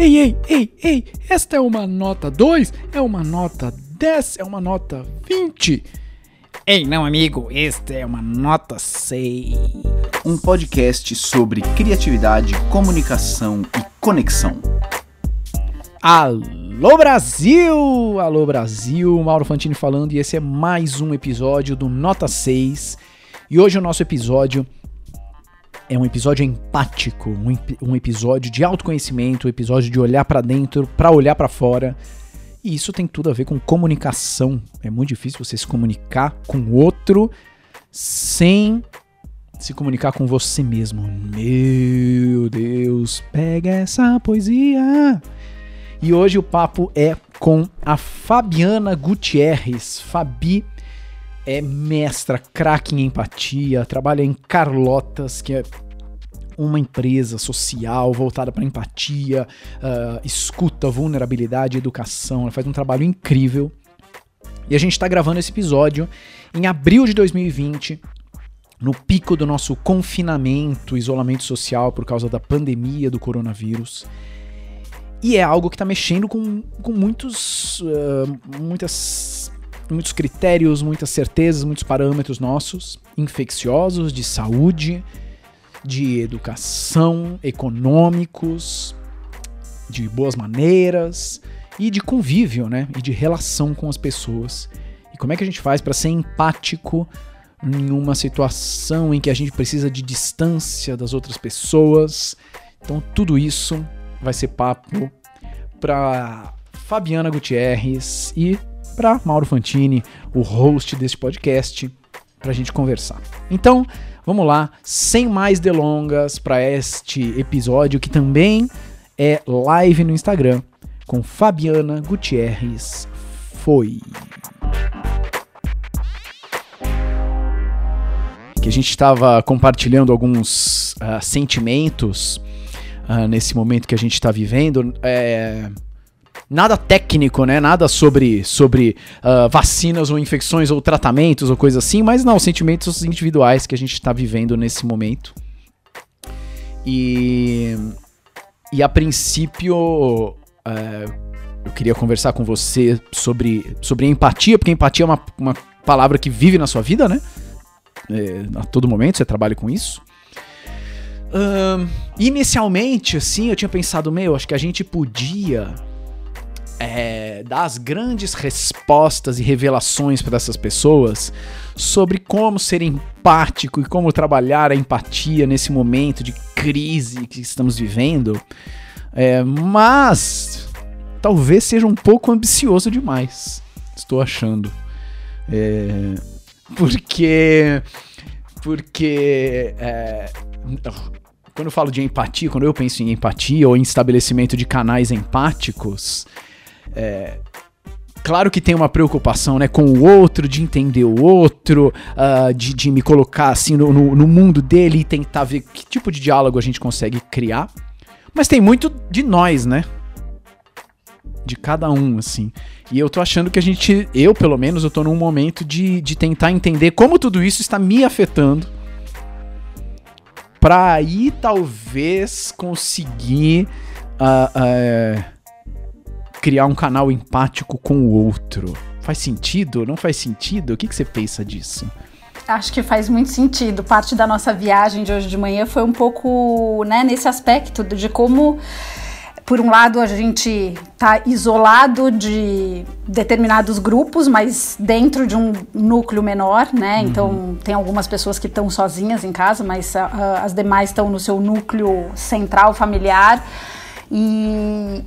Ei, ei, ei, ei, esta é uma nota 2, é uma nota 10, é uma nota 20. Ei, não, amigo, esta é uma nota 6. Um podcast sobre criatividade, comunicação e conexão. Alô Brasil! Alô Brasil, Mauro Fantini falando e esse é mais um episódio do Nota 6. E hoje o nosso episódio é um episódio empático, um, um episódio de autoconhecimento, um episódio de olhar para dentro, para olhar para fora. E isso tem tudo a ver com comunicação. É muito difícil você se comunicar com o outro sem se comunicar com você mesmo. Meu Deus, pega essa poesia. E hoje o papo é com a Fabiana Gutierrez. Fabi é mestra, craque em empatia, trabalha em Carlotas, que é uma empresa social voltada para empatia, uh, escuta, vulnerabilidade, educação. Ela faz um trabalho incrível. E a gente está gravando esse episódio em abril de 2020, no pico do nosso confinamento, isolamento social por causa da pandemia do coronavírus. E é algo que está mexendo com, com muitos, uh, muitas muitos critérios, muitas certezas, muitos parâmetros nossos, infecciosos, de saúde, de educação, econômicos, de boas maneiras e de convívio, né? E de relação com as pessoas. E como é que a gente faz para ser empático em uma situação em que a gente precisa de distância das outras pessoas? Então, tudo isso vai ser papo para Fabiana Gutierrez e para Mauro Fantini, o host deste podcast, para a gente conversar. Então, vamos lá, sem mais delongas, para este episódio que também é live no Instagram com Fabiana Gutierrez. Foi. Que a gente estava compartilhando alguns uh, sentimentos uh, nesse momento que a gente está vivendo. É nada técnico, né? Nada sobre, sobre uh, vacinas ou infecções ou tratamentos ou coisa assim, mas não, sentimentos individuais que a gente está vivendo nesse momento. E, e a princípio, uh, eu queria conversar com você sobre, sobre empatia, porque empatia é uma, uma palavra que vive na sua vida, né? É, a todo momento você trabalha com isso. Uh, inicialmente, assim, eu tinha pensado, meu, acho que a gente podia é, dar as grandes respostas e revelações para essas pessoas sobre como ser empático e como trabalhar a empatia nesse momento de crise que estamos vivendo. É, mas talvez seja um pouco ambicioso demais, estou achando. É, porque. Porque. É, quando eu falo de empatia, quando eu penso em empatia ou em estabelecimento de canais empáticos, é, claro que tem uma preocupação né, com o outro, de entender o outro, uh, de, de me colocar assim no, no, no, mundo dele e tentar ver que tipo de diálogo a gente consegue criar. Mas tem muito de nós, né? De cada um, assim. E eu tô achando que a gente, eu pelo menos, eu tô num momento de, de tentar entender como tudo isso está me afetando. Pra aí talvez conseguir. Uh, uh, criar um canal empático com o outro. Faz sentido? Não faz sentido? O que, que você pensa disso? Acho que faz muito sentido. Parte da nossa viagem de hoje de manhã foi um pouco né, nesse aspecto de como, por um lado, a gente está isolado de determinados grupos, mas dentro de um núcleo menor, né? Uhum. Então, tem algumas pessoas que estão sozinhas em casa, mas uh, as demais estão no seu núcleo central familiar. E,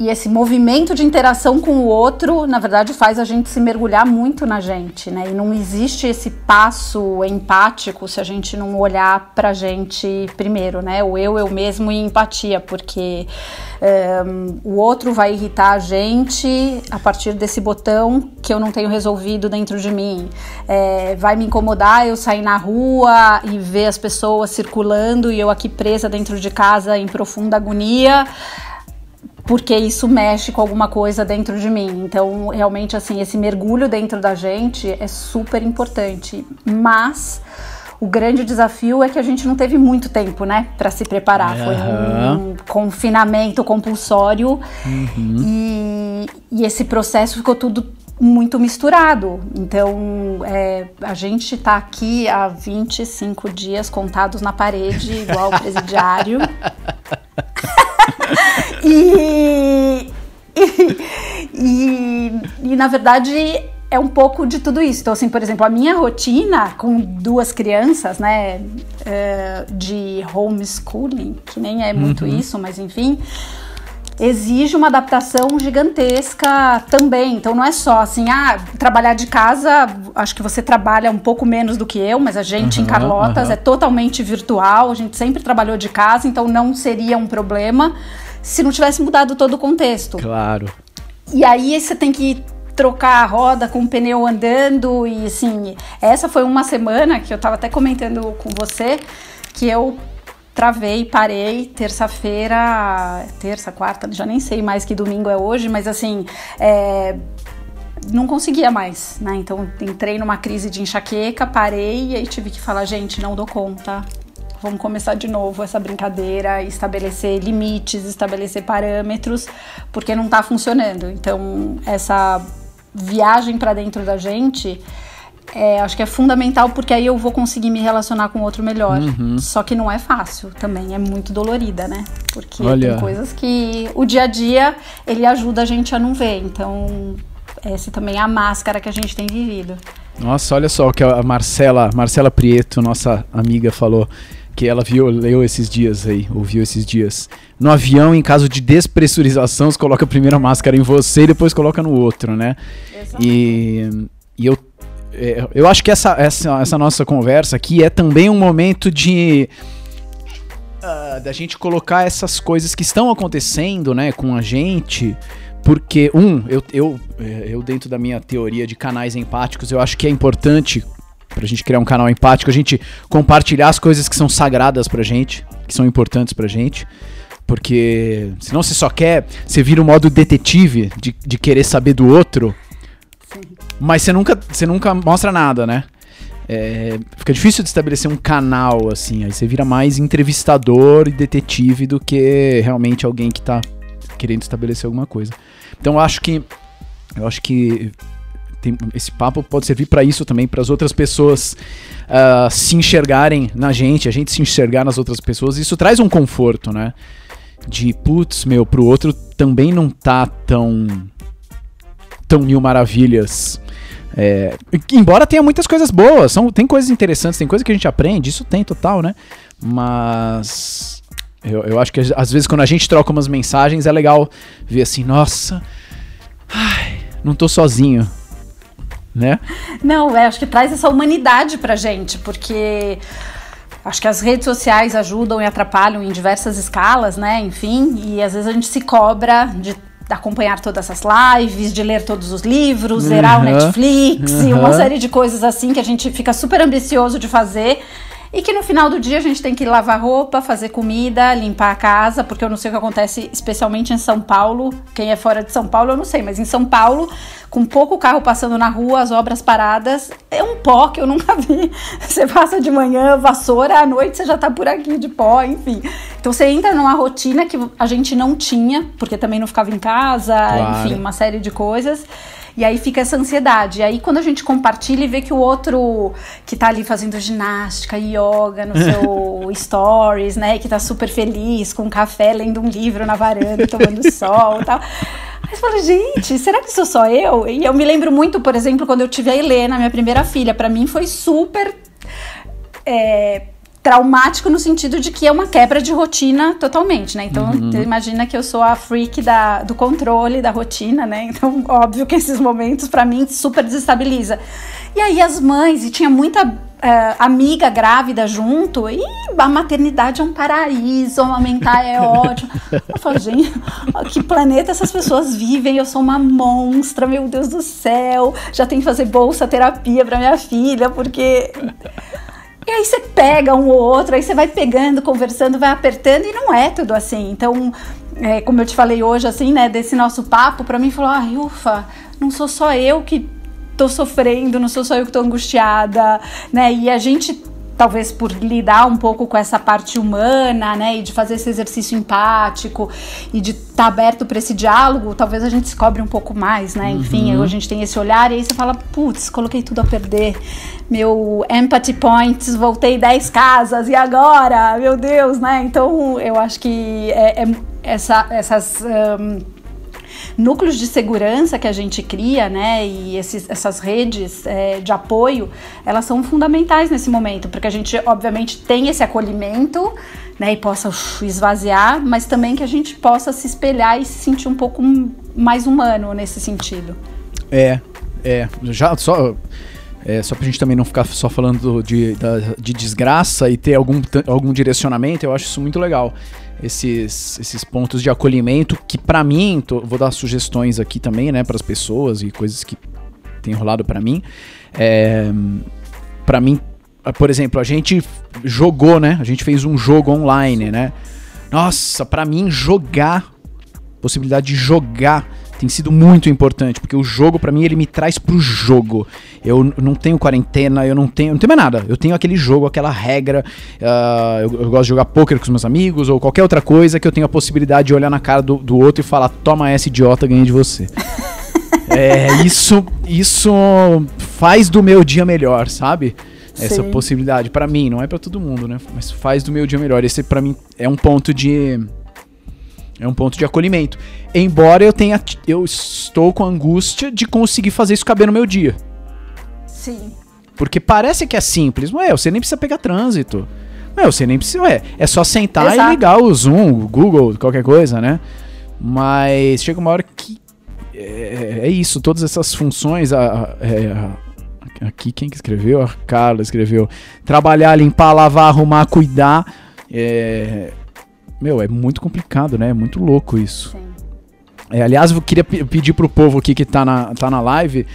e esse movimento de interação com o outro, na verdade, faz a gente se mergulhar muito na gente, né? E não existe esse passo empático se a gente não olhar pra gente primeiro, né? O eu, eu mesmo e empatia, porque um, eh, o outro vai irritar a gente a partir desse botão que eu não tenho resolvido dentro de mim. É, vai me incomodar eu sair na rua e ver as pessoas circulando e eu aqui presa dentro de casa em profunda agonia porque isso mexe com alguma coisa dentro de mim. Então, realmente, assim, esse mergulho dentro da gente é super importante. Mas o grande desafio é que a gente não teve muito tempo, né, para se preparar. Foi um confinamento compulsório e, e esse processo ficou tudo muito misturado. Então, é, a gente está aqui há 25 dias contados na parede, igual o presidiário. e, e, e, e, na verdade é um pouco de tudo isso. Então, assim, por exemplo, a minha rotina com duas crianças, né, é, de homeschooling, que nem é muito isso, mas enfim, exige uma adaptação gigantesca também. Então não é só assim, ah, trabalhar de casa, acho que você trabalha um pouco menos do que eu, mas a gente em Aham, Carlotas aham. é totalmente virtual, a gente sempre trabalhou de casa, então não seria um problema se não tivesse mudado todo o contexto. Claro. E aí você tem que trocar a roda com o pneu andando e assim, essa foi uma semana que eu tava até comentando com você que eu travei, parei, terça-feira, terça, quarta, já nem sei mais que domingo é hoje, mas assim, é, não conseguia mais, né? Então entrei numa crise de enxaqueca, parei e aí tive que falar, gente, não dou conta. Vamos começar de novo essa brincadeira, estabelecer limites, estabelecer parâmetros, porque não tá funcionando. Então, essa viagem para dentro da gente, é, acho que é fundamental porque aí eu vou conseguir me relacionar com o outro melhor. Uhum. Só que não é fácil também, é muito dolorida, né? Porque Olha. tem coisas que o dia a dia ele ajuda a gente a não ver. Então, essa também é a máscara que a gente tem vivido. Nossa, olha só o que a Marcela, Marcela Prieto, nossa amiga, falou que ela viu, leu esses dias aí, ouviu esses dias. No avião, em caso de despressurização, você coloca a primeira máscara em você e depois coloca no outro, né? E, e eu, eu acho que essa, essa, essa nossa conversa aqui é também um momento de ah, da gente colocar essas coisas que estão acontecendo, né, com a gente, porque um, eu, eu, é, eu dentro da minha teoria de canais empáticos, eu acho que é importante pra gente criar um canal empático, a gente compartilhar as coisas que são sagradas pra gente, que são importantes pra gente. Porque senão você só quer, você vira o modo detetive de, de querer saber do outro, mas você nunca, você nunca mostra nada, né? É, fica difícil de estabelecer um canal assim, aí você vira mais entrevistador e detetive do que realmente alguém que tá querendo estabelecer alguma coisa. Então eu acho que eu acho que tem- esse papo pode servir pra isso também, para as outras pessoas ah, se enxergarem na gente, a gente se enxergar nas outras pessoas. Isso traz um conforto, né? De putz, meu, pro outro também não tá tão tão mil maravilhas. É, embora tenha muitas coisas boas, são, tem coisas interessantes, tem coisa que a gente aprende, isso tem total, né? Mas eu, eu acho que às vezes quando a gente troca umas mensagens é legal ver assim, nossa, ai, não tô sozinho, né? Não, é, acho que traz essa humanidade pra gente, porque acho que as redes sociais ajudam e atrapalham em diversas escalas, né? Enfim, e às vezes a gente se cobra de acompanhar todas essas lives, de ler todos os livros, zerar o Uhum. Netflix e Uhum. uma série de coisas assim que a gente fica super ambicioso de fazer. E que no final do dia a gente tem que lavar roupa, fazer comida, limpar a casa, porque eu não sei o que acontece, especialmente em São Paulo. Quem é fora de São Paulo, eu não sei, mas em São Paulo, com pouco carro passando na rua, as obras paradas, é um pó que eu nunca vi. Você passa de manhã, vassoura, à noite você já tá por aqui de pó, enfim. Então você entra numa rotina que a gente não tinha, porque também não ficava em casa, Claro. enfim, uma série de coisas. E aí fica essa ansiedade. E aí quando a gente compartilha e vê que o outro que tá ali fazendo ginástica, yoga no seu stories, né, que tá super feliz com um café, lendo um livro na varanda, tomando sol e tal. Aí você fala, gente, será que sou só eu? E eu me lembro muito, por exemplo, quando eu tive a Helena, minha primeira filha, Pra mim foi super é, traumático no sentido de que é uma quebra de rotina totalmente, né? Então, você imagina que eu sou a freak da, do controle da rotina, né? Então, óbvio que esses momentos, pra mim, super desestabiliza. E aí, as mães, e tinha muita é, amiga grávida junto, e a maternidade é um paraíso, amamentar é ótimo. Eu falo, gente, que planeta essas pessoas vivem? Eu sou uma monstra, meu Deus do céu. Já tenho que fazer bolsa terapia pra minha filha, porque e aí você pega um ou outro, aí você vai pegando, conversando, vai apertando e não é tudo assim. Então, é, como eu te falei hoje, assim, né, desse nosso papo, pra mim falou, ai, ufa, não sou só eu que tô sofrendo, não sou só eu que tô angustiada, né? E a gente talvez por lidar um pouco com essa parte humana, né, e de fazer esse exercício empático e de estar tá aberto para esse diálogo, talvez a gente se cobre um pouco mais, né? Enfim, uhum. a gente tem esse olhar e aí você fala, putz, coloquei tudo a perder. Meu empathy points, voltei 10 casas e agora, meu Deus, né? Então, eu acho que é, é essa, essas um, núcleos de segurança que a gente cria, né, e esses, essas redes é, de apoio, elas são fundamentais nesse momento, porque a gente, obviamente, tem esse acolhimento, né, e possa uf, esvaziar, mas também que a gente possa se espelhar e se sentir um pouco mais humano nesse sentido. É, é, já só é, só pra gente também não ficar só falando de, de desgraça e ter algum, algum direcionamento, eu acho isso muito legal esses, esses pontos de acolhimento que para mim, tô, vou dar sugestões aqui também, né, para as pessoas e coisas que tem rolado para mim. É, para mim, por exemplo, a gente jogou, né? A gente fez um jogo online, né? Nossa, para mim jogar, possibilidade de jogar tem sido muito importante, porque o jogo para mim ele me traz pro jogo. Eu não tenho quarentena, eu não tenho, não tenho mais nada. Eu tenho aquele jogo, aquela regra. Uh, eu, eu, gosto de jogar poker com os meus amigos ou qualquer outra coisa que eu tenho a possibilidade de olhar na cara do, do outro e falar: "Toma essa idiota, ganhei de você". é, isso isso faz do meu dia melhor, sabe? Essa Sim. possibilidade para mim, não é para todo mundo, né? Mas faz do meu dia melhor. Esse para mim é um ponto de é um ponto de acolhimento. Embora eu tenha. Eu estou com angústia de conseguir fazer isso caber no meu dia. Sim. Porque parece que é simples. Ué, você nem precisa pegar trânsito. Ué, você nem precisa. Ué, é só sentar Exato. e ligar o Zoom, o Google, qualquer coisa, né? Mas chega uma hora que. É, é isso, todas essas funções. A, a, é, a, aqui quem que escreveu? A Carla escreveu. Trabalhar, limpar, lavar, arrumar, cuidar. É, meu, é muito complicado, né? É muito louco isso. Sim. É, aliás, eu queria pedir pro povo aqui que tá na, tá na live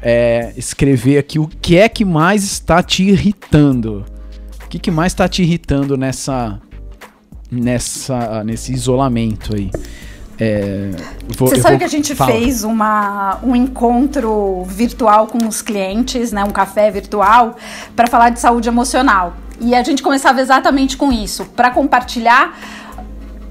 é, escrever aqui o que é que mais está te irritando. O que, que mais está te irritando nessa, nessa, nesse isolamento aí? É, vou, Você sabe vou, que a gente fala. fez uma, um encontro virtual com os clientes, né, um café virtual, para falar de saúde emocional. E a gente começava exatamente com isso, para compartilhar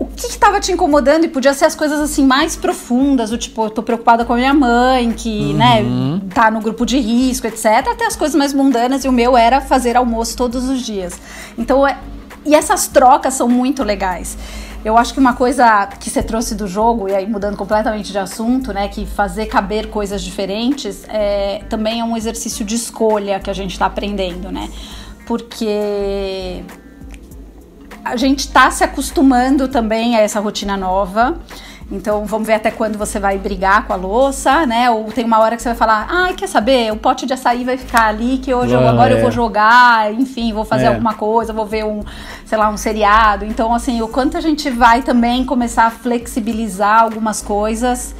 o que estava te incomodando e podia ser as coisas assim mais profundas, o tipo, eu tô preocupada com a minha mãe, que, né, uhum. né, tá no grupo de risco, etc, até as coisas mais mundanas e o meu era fazer almoço todos os dias. Então, é, e essas trocas são muito legais. Eu acho que uma coisa que você trouxe do jogo, e aí mudando completamente de assunto, né, que fazer caber coisas diferentes, é, também é um exercício de escolha que a gente está aprendendo, né? Porque a gente está se acostumando também a essa rotina nova. Então vamos ver até quando você vai brigar com a louça, né? Ou tem uma hora que você vai falar, ai, ah, quer saber? O pote de açaí vai ficar ali, que hoje eu, agora é. eu vou jogar, enfim, vou fazer é. alguma coisa, vou ver um, sei lá, um seriado. Então, assim, o quanto a gente vai também começar a flexibilizar algumas coisas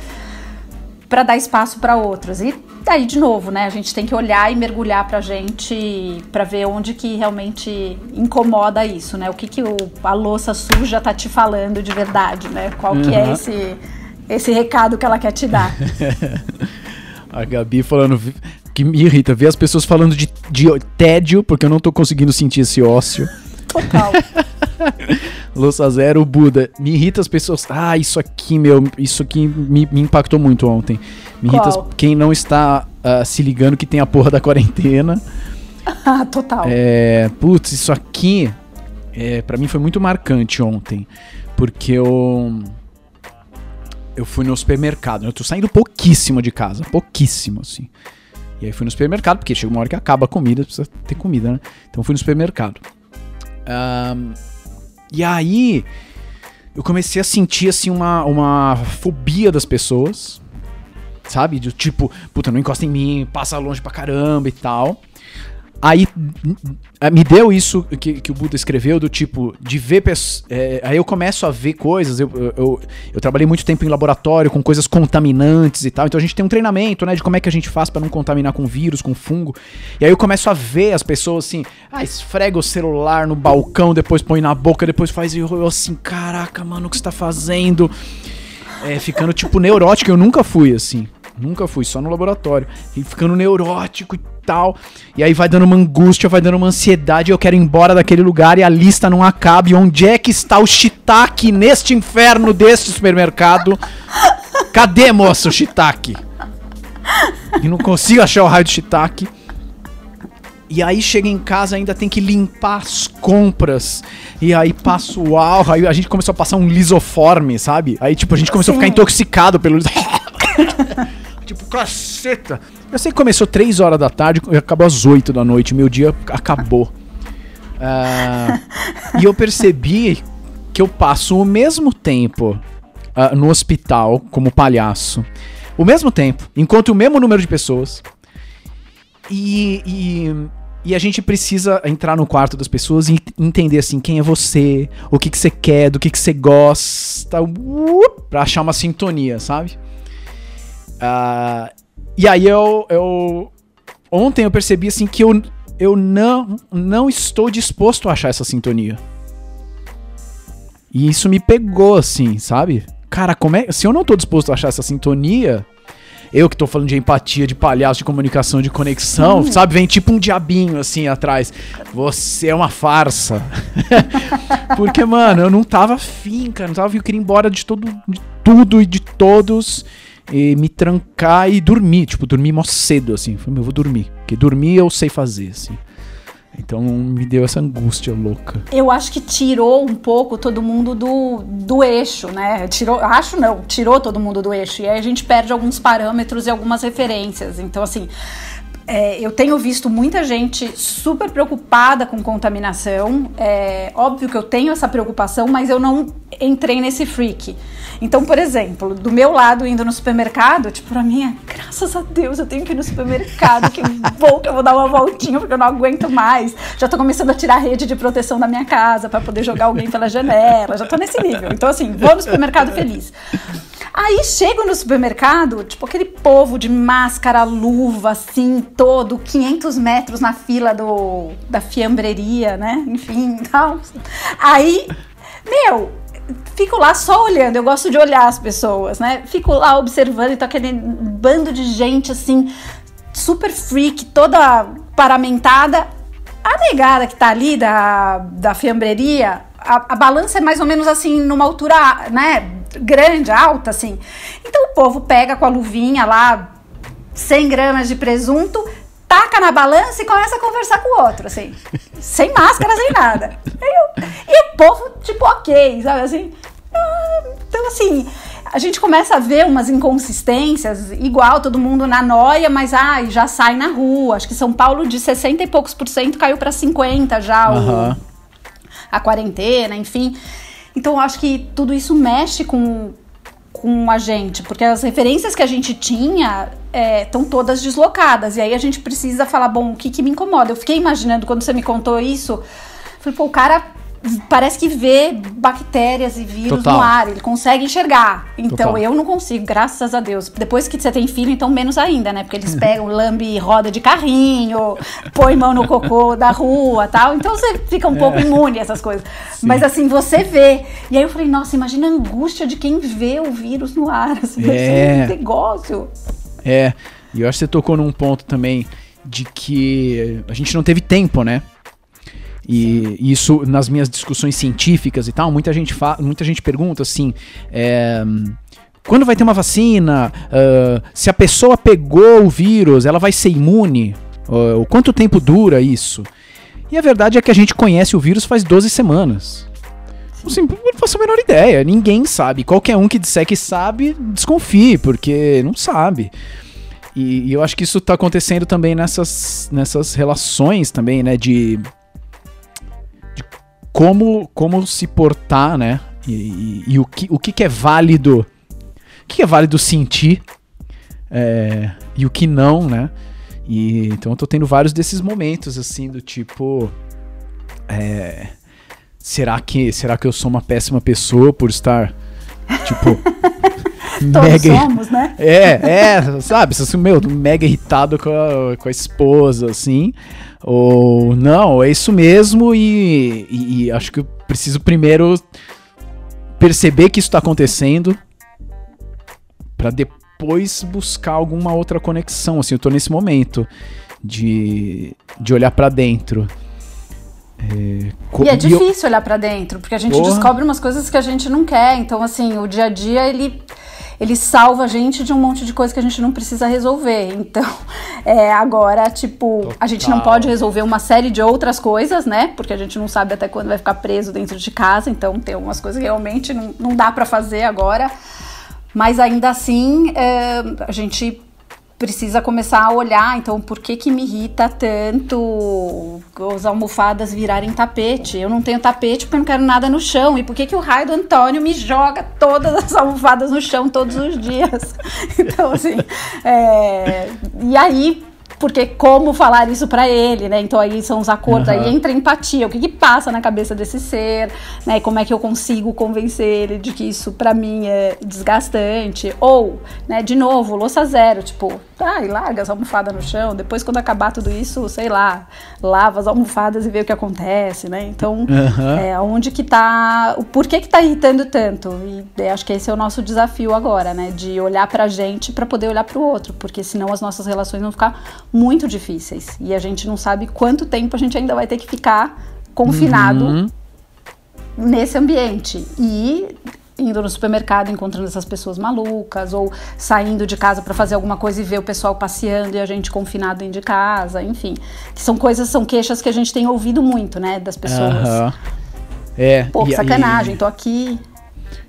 para dar espaço para outros. E daí, de novo, né, a gente tem que olhar e mergulhar pra gente para ver onde que realmente incomoda isso, né? O que que o, a louça suja tá te falando de verdade, né? Qual uhum. que é esse, esse recado que ela quer te dar. a Gabi falando que me irrita ver as pessoas falando de, de tédio, porque eu não tô conseguindo sentir esse ócio. Total. Louça Zero, Buda. Me irrita as pessoas. Ah, isso aqui, meu. Isso aqui me, me impactou muito ontem. Me Qual? irrita quem não está uh, se ligando que tem a porra da quarentena. Ah, total. É, putz, isso aqui. É, para mim foi muito marcante ontem. Porque eu. Eu fui no supermercado. Eu tô saindo pouquíssimo de casa. Pouquíssimo, assim. E aí fui no supermercado, porque chega uma hora que acaba a comida, precisa ter comida, né? Então fui no supermercado. Um, e aí eu comecei a sentir assim uma, uma fobia das pessoas. Sabe? Do tipo, puta, não encosta em mim, passa longe pra caramba e tal. Aí me deu isso que, que o Buda escreveu, do tipo, de ver. É, aí eu começo a ver coisas. Eu, eu, eu, trabalhei muito tempo em laboratório com coisas contaminantes e tal. Então a gente tem um treinamento, né, de como é que a gente faz para não contaminar com vírus, com fungo. E aí eu começo a ver as pessoas assim, ah, esfrega o celular no balcão, depois põe na boca, depois faz. E eu assim, caraca, mano, o que você tá fazendo? É, ficando tipo neurótico. Eu nunca fui assim. Nunca fui, só no laboratório. E ficando neurótico e tal. E aí vai dando uma angústia, vai dando uma ansiedade. Eu quero ir embora daquele lugar e a lista não acaba. E onde é que está o shiitake neste inferno deste supermercado? Cadê, moça, o shiitake? E não consigo achar o raio de shiitake. E aí chega em casa, ainda tem que limpar as compras. E aí passa o álcool. Aí a gente começou a passar um lisoforme, sabe? Aí, tipo, a gente começou a ficar Sim. intoxicado pelo. tipo, caceta. Eu sei que começou 3 horas da tarde e acabou às 8 da noite. Meu dia acabou. Ah, e eu percebi que eu passo o mesmo tempo ah, no hospital como palhaço. O mesmo tempo, encontro o mesmo número de pessoas. E, e, e a gente precisa entrar no quarto das pessoas e entender assim quem é você, o que, que você quer, do que, que você gosta, uh, pra achar uma sintonia, sabe? Ah, e aí eu, eu. Ontem eu percebi assim que eu, eu não, não estou disposto a achar essa sintonia. E isso me pegou, assim, sabe? Cara, como é. Se eu não tô disposto a achar essa sintonia, eu que tô falando de empatia, de palhaço, de comunicação, de conexão, sabe? Vem tipo um diabinho assim atrás. Você é uma farsa. Porque, mano, eu não tava afim, cara. Não tava afim. Eu queria ir embora de, todo, de tudo e de todos. E me trancar e dormir. Tipo, dormir mó cedo, assim. Falei, meu, eu vou dormir. Porque dormir eu sei fazer, assim. Então me deu essa angústia louca. Eu acho que tirou um pouco todo mundo do, do eixo, né? Tirou, acho não, tirou todo mundo do eixo. E aí a gente perde alguns parâmetros e algumas referências. Então, assim, é, eu tenho visto muita gente super preocupada com contaminação. É óbvio que eu tenho essa preocupação, mas eu não entrei nesse freak. Então, por exemplo, do meu lado indo no supermercado, tipo, pra mim é, graças a Deus, eu tenho que ir no supermercado, que bom que eu vou dar uma voltinha, porque eu não aguento mais. Já tô começando a tirar a rede de proteção da minha casa pra poder jogar alguém pela janela, já tô nesse nível. Então, assim, vou no supermercado feliz. Aí chego no supermercado, tipo aquele povo de máscara, luva, assim, todo, 500 metros na fila do, da fiambreria, né? Enfim, tal. Aí, meu, fico lá só olhando, eu gosto de olhar as pessoas, né? Fico lá observando e tô aquele bando de gente, assim, super freak, toda paramentada. A negada que tá ali da, da fiambreria, a, a balança é mais ou menos assim, numa altura, né, grande, alta, assim. Então o povo pega com a luvinha lá, 100 gramas de presunto, taca na balança e começa a conversar com o outro, assim. sem máscara, sem nada. E, eu- e o povo, tipo, ok, sabe assim? Ah, Então, assim, a gente começa a ver umas inconsistências, igual todo mundo na noia, mas ai, já sai na rua. Acho que São Paulo de 60 e poucos por cento caiu para 50 já o- Aham. A quarentena, enfim. Então eu acho que tudo isso mexe com, com a gente, porque as referências que a gente tinha estão todas deslocadas. E aí a gente precisa falar, bom, o que, que me incomoda? Eu fiquei imaginando quando você me contou isso, falei, pô, o cara parece que vê bactérias e vírus Total. no ar, ele consegue enxergar. Então Total. eu não consigo, graças a Deus. Depois que você tem filho, então menos ainda, né? Porque eles pegam, lambe roda de carrinho, põe mão no cocô da rua tal. Então você fica um pouco imune a essas coisas. Mas assim, você vê. E aí eu falei, nossa, imagina a angústia de quem vê o vírus no ar. Assim, É. um negócio. É, e eu acho que você tocou num ponto também de que a gente não teve tempo, né? E isso nas minhas discussões científicas e tal, muita gente, fa muita gente pergunta assim: é, quando vai ter uma vacina? Ah, se a pessoa pegou o vírus, ela vai ser imune? Ah, quanto tempo dura isso? E a verdade é que a gente conhece o vírus faz 12 semanas. Assim, não faço a menor ideia, ninguém sabe. Qualquer um que disser que sabe, desconfie, porque não sabe. E, e eu acho que isso tá acontecendo também nessas, nessas relações também, né? De como, como se portar, né? E, e- e o, que, o que, que é válido. O que, que é válido sentir é, e o que não, né? E, então eu tô tendo vários desses momentos, assim, do tipo. é, será que será que eu sou uma péssima pessoa por estar tipo Todos mega somos, né? é, é, sabe? Assim, meu, mega irritado com a, com a esposa, assim. Ou não, é isso mesmo e, e- e acho que eu preciso primeiro perceber que isso tá acontecendo pra depois buscar alguma outra conexão. Assim, eu tô nesse momento de, de olhar para dentro. É, e é difícil olhar para dentro, porque a gente Porra. descobre umas coisas que a gente não quer. Então, assim, o dia a dia ele ele salva a gente de um monte de coisa que a gente não precisa resolver. Então, é, agora, tipo, Total. a gente não pode resolver uma série de outras coisas, né? Porque a gente não sabe até quando vai ficar preso dentro de casa. Então, tem algumas coisas que realmente não, não dá para fazer agora. Mas ainda assim, é, a gente precisa começar a olhar, então, por que que me irrita tanto as almofadas virarem tapete? Eu não tenho tapete porque eu não quero nada no chão. E por que que o raio do Antônio me joga todas as almofadas no chão todos os dias? então, assim, é... e aí porque como falar isso para ele, né? Então aí são os acordos, uhum. aí entra empatia, o que, que passa na cabeça desse ser, né? Como é que eu consigo convencer ele de que isso para mim é desgastante? Ou, né, de novo, louça zero, tipo, ai, larga as almofadas no chão, depois quando acabar tudo isso, sei lá, lava as almofadas e vê o que acontece, né? Então, uhum. é onde que tá, o porquê que tá irritando tanto? E acho que esse é o nosso desafio agora, né? De olhar pra gente para poder olhar pro outro, porque senão as nossas relações vão ficar muito difíceis. E a gente não sabe quanto tempo a gente ainda vai ter que ficar confinado uhum. nesse ambiente. E indo no supermercado encontrando essas pessoas malucas ou saindo de casa para fazer alguma coisa e ver o pessoal passeando e a gente confinado dentro de casa, enfim. Que são coisas, são queixas que a gente tem ouvido muito, né, das pessoas. Uhum. É. Pô, e, sacanagem, e, tô aqui.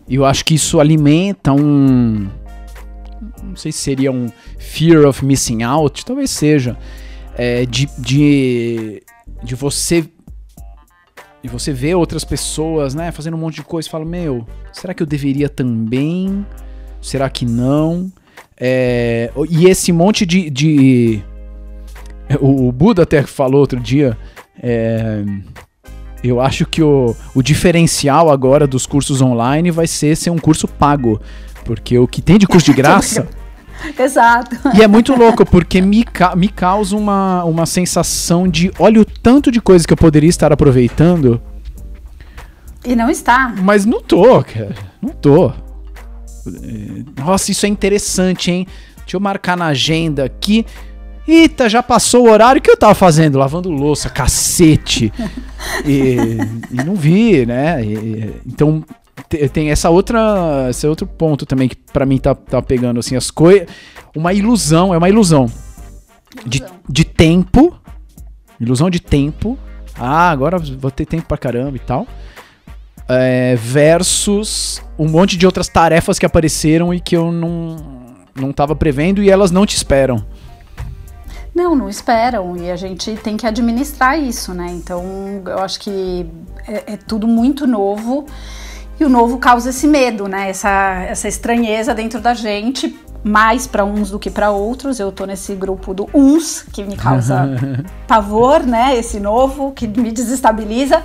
Eu acho que isso alimenta um não sei se seria um fear of missing out, talvez seja, é, de, de, de você e você vê outras pessoas, né, fazendo um monte de coisa e fala, meu, será que eu deveria também? Será que não? É, e esse monte de, de o, Buda até falou outro dia, é, eu acho que o, o diferencial agora dos cursos online vai ser ser um curso pago. Porque o que tem de curso de graça. Exato. E é muito louco, porque me, ca me causa uma, uma sensação de olha o tanto de coisa que eu poderia estar aproveitando. E não está. Mas não tô, cara. Não tô. É, nossa, isso é interessante, hein? Deixa eu marcar na agenda aqui. Eita, já passou o horário que eu tava fazendo? Lavando louça, cacete. e, e não vi, né? E, então, tem essa outra, esse outro ponto também que para mim tá, tá pegando assim as coisas, uma ilusão, é uma ilusão, ilusão. De, de tempo, ilusão de tempo. Ah, agora vou ter tempo pra caramba e tal. É, versus um monte de outras tarefas que apareceram e que eu não não tava prevendo e elas não te esperam. Não, não esperam e a gente tem que administrar isso, né? Então eu acho que é, é tudo muito novo e o novo causa esse medo, né? Essa, essa estranheza dentro da gente, mais para uns do que para outros. Eu tô nesse grupo do uns, que me causa pavor, né? Esse novo, que me desestabiliza.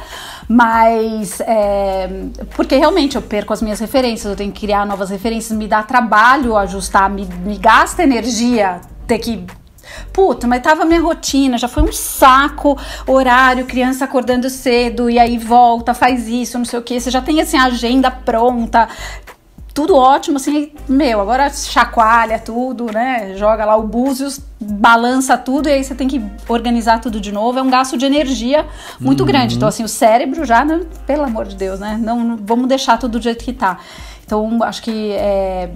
Mas é, porque realmente eu perco as minhas referências, eu tenho que criar novas referências, me dá trabalho ajustar, me, me gasta energia ter que Puta, mas tava minha rotina, já foi um saco, horário, criança acordando cedo e aí volta, faz isso, não sei o que. Você já tem assim a agenda pronta, tudo ótimo, assim, meu, agora chacoalha tudo, né? Joga lá o búzios, balança tudo e aí você tem que organizar tudo de novo. É um gasto de energia muito uhum. grande. Então, assim, o cérebro já, né? pelo amor de Deus, né? Não, não, vamos deixar tudo do jeito que tá. Então, acho que é,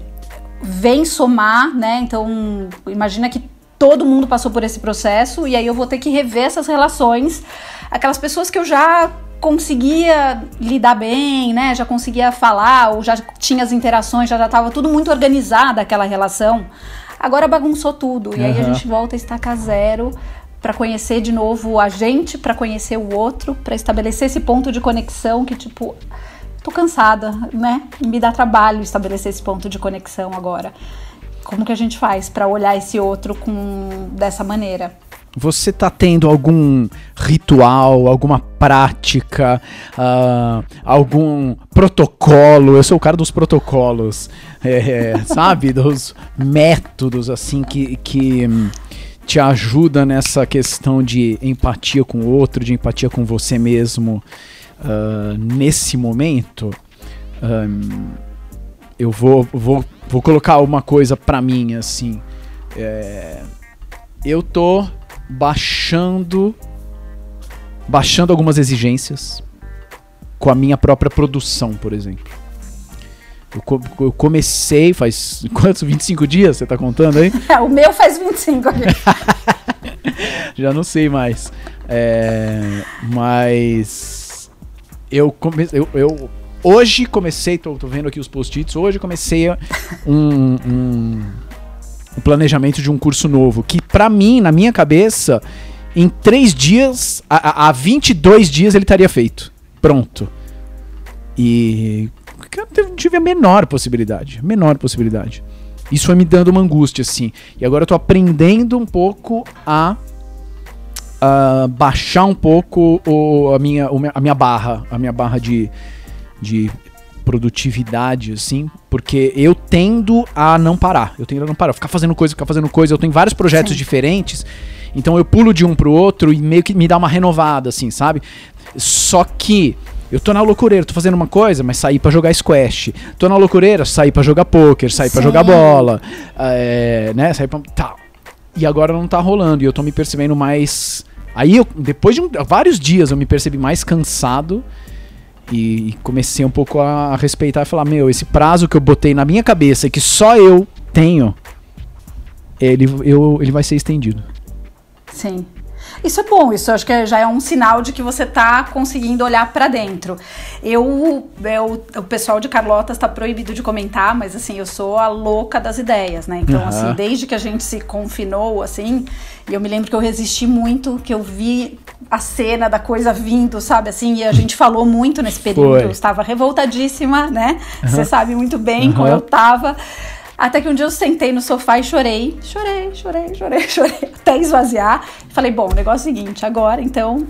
vem somar, né? Então, imagina que todo mundo passou por esse processo e aí eu vou ter que rever essas relações. Aquelas pessoas que eu já conseguia lidar bem, né? Já conseguia falar, ou já tinha as interações, já estava tudo muito organizada aquela relação. Agora bagunçou tudo. E aí a gente volta a estacar zero para conhecer de novo a gente, para conhecer o outro, para estabelecer esse ponto de conexão que, tipo, tô cansada, né? Me dá trabalho estabelecer esse ponto de conexão agora. Como que a gente faz para olhar esse outro com dessa maneira? Você tá tendo algum ritual, alguma prática, uh, algum protocolo? Eu sou o cara dos protocolos, é, sabe? Dos métodos, assim, que, que te ajuda nessa questão de empatia com o outro, de empatia com você mesmo uh, nesse momento. Um, eu vou, vou vou colocar uma coisa pra mim, assim. É, eu tô baixando. Baixando algumas exigências com a minha própria produção, por exemplo. Eu, co- eu comecei faz quantos? 25 dias? Você tá contando aí? o meu faz 25 aqui. Já não sei mais. É, mas eu comecei. Eu, eu- hoje comecei, tô, tô vendo aqui os post-its. Hoje comecei um, um, um planejamento de um curso novo. Que pra mim, na minha cabeça, em três dias, há 22 dias ele estaria feito. Pronto. E eu tive a menor possibilidade. Menor possibilidade. Isso foi me dando uma angústia, assim. E agora eu tô aprendendo um pouco a a baixar um pouco o- a, minha, a minha barra, a minha barra de, de produtividade, assim, porque eu tendo a não parar, eu tendo a não parar, ficar fazendo coisa, ficar fazendo coisa, eu tenho vários projetos Sim. diferentes, então eu pulo de um pro outro e meio que me dá uma renovada, assim, sabe? Só que eu tô na loucureira, tô fazendo uma coisa, mas saí pra jogar squash. Tô na loucureira, saí pra jogar poker, saí pra Sim. jogar bola, é, né, saí pra... Tá. E agora não tá rolando, e eu tô me percebendo mais... Aí, eu, depois de um- vários dias, eu me percebi mais cansado e comecei um pouco a respeitar e falar: Meu, esse prazo que eu botei na minha cabeça e que só eu tenho, ele, eu, ele vai ser estendido. Sim. Isso é bom, isso acho que já é um sinal de que você tá conseguindo olhar pra dentro. Eu, eu, o pessoal de Carlotas tá proibido de comentar, mas assim, eu sou a louca das ideias, né? Então, Aham. assim, desde que a gente se confinou, assim, e eu me lembro que eu resisti muito, que eu vi a cena da coisa vindo, sabe, assim, e a gente falou muito nesse período, Foi. eu estava revoltadíssima, né? Você sabe muito bem Aham. como eu tava. Até que um dia eu sentei no sofá e chorei. Chorei, chorei, chorei, chorei. Até esvaziar. Falei, bom, o negócio é o seguinte, agora então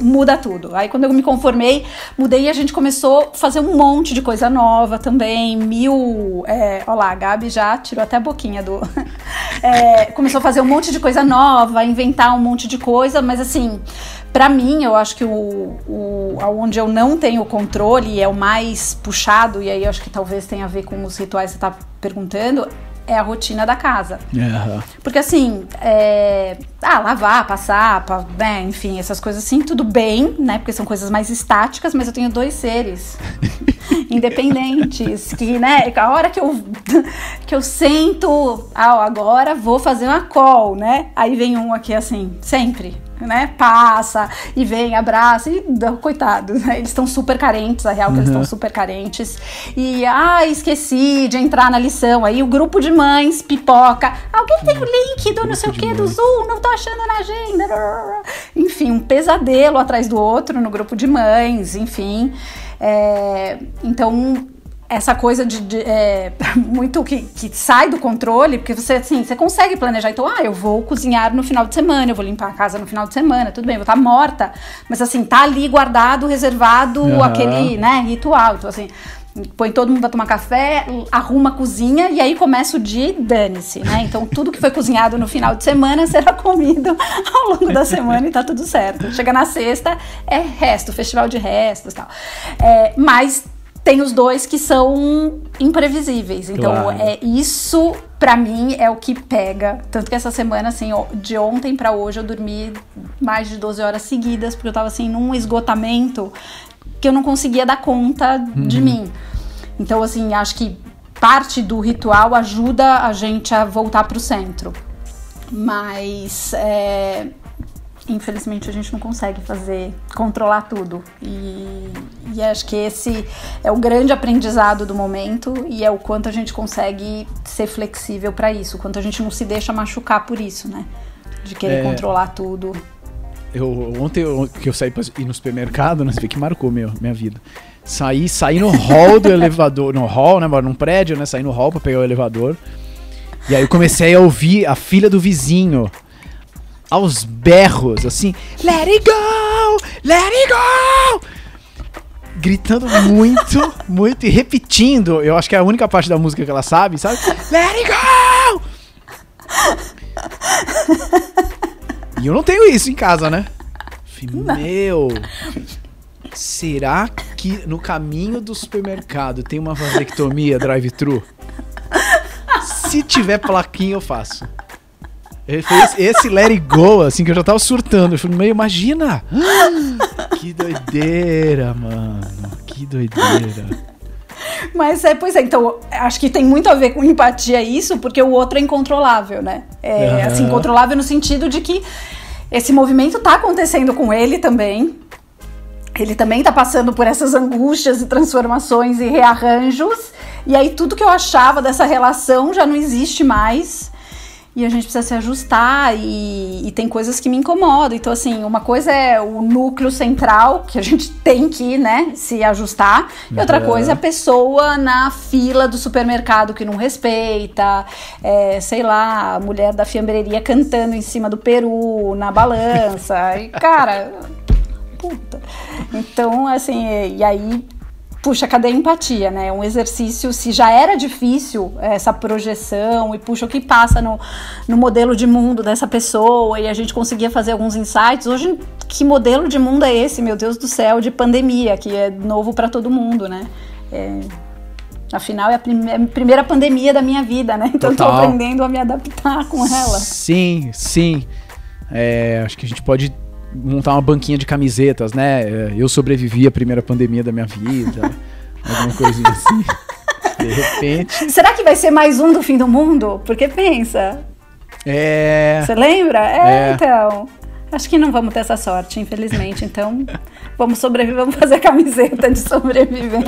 muda tudo. Aí quando eu me conformei, mudei e a gente começou a fazer um monte de coisa nova também. Mil. É, olha lá, a Gabi já tirou até a boquinha do. É, começou a fazer um monte de coisa nova, inventar um monte de coisa, mas assim. Pra mim, eu acho que o, o onde eu não tenho controle e é o mais puxado, e aí eu acho que talvez tenha a ver com os rituais que você tá perguntando, é a rotina da casa. Aham. Porque assim, é... ah, lavar, passar, pa- né, enfim, essas coisas assim, tudo bem, né? Porque são coisas mais estáticas, mas eu tenho dois seres independentes, que, né, a hora que eu, que eu sento, ah, agora vou fazer uma call, né? Aí vem um aqui assim, sempre, né? Passa e vem, abraça e coitado, né? Eles estão super carentes, a real que eles estão super carentes. E ah, esqueci de entrar na lição. Aí o grupo de mães pipoca. Alguém tem o link do não sei o que do. Zoom, não tô achando na agenda. Enfim, um pesadelo atrás do outro no grupo de mães, enfim. É, então, essa coisa de, de, é, muito que, que sai do controle, porque você assim, você consegue planejar, então, ah, eu vou cozinhar no final de semana, eu vou limpar a casa no final de semana, tudo bem, eu vou estar morta, mas assim, tá ali guardado, reservado Aham. aquele, né, ritual, então assim, põe todo mundo pra tomar café, arruma a cozinha e aí começa o dia e dane-se, né? Então tudo que foi cozinhado no final de semana será comido ao longo da semana e tá tudo certo. Chega na sexta, é resto, festival de restos e tal. É, mas tem os dois que são imprevisíveis. Então, Claro. é isso pra mim é o que pega. Tanto que essa semana, assim, de ontem pra hoje eu dormi mais de 12 horas seguidas, porque eu tava assim num esgotamento que eu não conseguia dar conta de mim. Então, assim, acho que parte do ritual ajuda a gente a voltar pro centro. Mas é, infelizmente a gente não consegue fazer, controlar tudo. E, e acho que esse é o grande aprendizado do momento e é o quanto a gente consegue ser flexível para isso, o quanto a gente não se deixa machucar por isso, né? De querer É. controlar tudo. Eu, ontem eu- que eu saí pra ir no supermercado, né? Você vê que marcou meu, minha vida. Saí, saí no hall do elevador, no hall, né? Num prédio, né? Saí no hall pra pegar o elevador. E aí eu comecei a ouvir a filha do vizinho aos berros, assim, let it go! Let it go! Gritando muito, muito e repetindo. Eu acho que é a única parte da música que ela sabe, sabe? Let it go! E eu não tenho isso em casa, né? Meu, será que no caminho do supermercado tem uma vasectomia drive-thru? Se tiver plaquinha, eu faço. Esse, esse Let It Go, assim, que eu já tava surtando. Eu falei, meio, imagina! Que doideira, mano. Que doideira. Mas é, pois é, então acho que tem muito a ver com empatia isso, porque o outro é incontrolável, né? É Aham. assim, incontrolável no sentido de que esse movimento tá acontecendo com ele também. Ele também tá passando por essas angústias e transformações e rearranjos. E aí tudo que eu achava dessa relação já não existe mais. E a gente precisa se ajustar e, e tem coisas que me incomodam. Então, assim, uma coisa é o núcleo central, que a gente tem que, né, se ajustar. E outra Uhum. coisa é a pessoa na fila do supermercado que não respeita. é, sei lá, a mulher da fiambreria cantando em cima do peru, na balança. E, cara, puta. Então, assim, e aí puxa, cadê a empatia, né? Um exercício, se já era difícil essa projeção e puxa o que passa no, no modelo de mundo dessa pessoa e a gente conseguia fazer alguns insights. Hoje, que modelo de mundo é esse, meu Deus do céu, de pandemia, que é novo para todo mundo, né? É, afinal, é a, prime- é a primeira pandemia da minha vida, né? Então, Total. aprendendo a me adaptar com ela. Sim, sim. É, acho que a gente pode montar uma banquinha de camisetas, né? É, Eu sobrevivi à primeira pandemia da minha vida. alguma coisinha assim. De repente. Será que vai ser mais um do fim do mundo? Porque pensa, É. Você lembra? É, É. então. Acho que não vamos ter essa sorte, infelizmente. Então, vamos sobreviver, vamos fazer camiseta de sobreviver.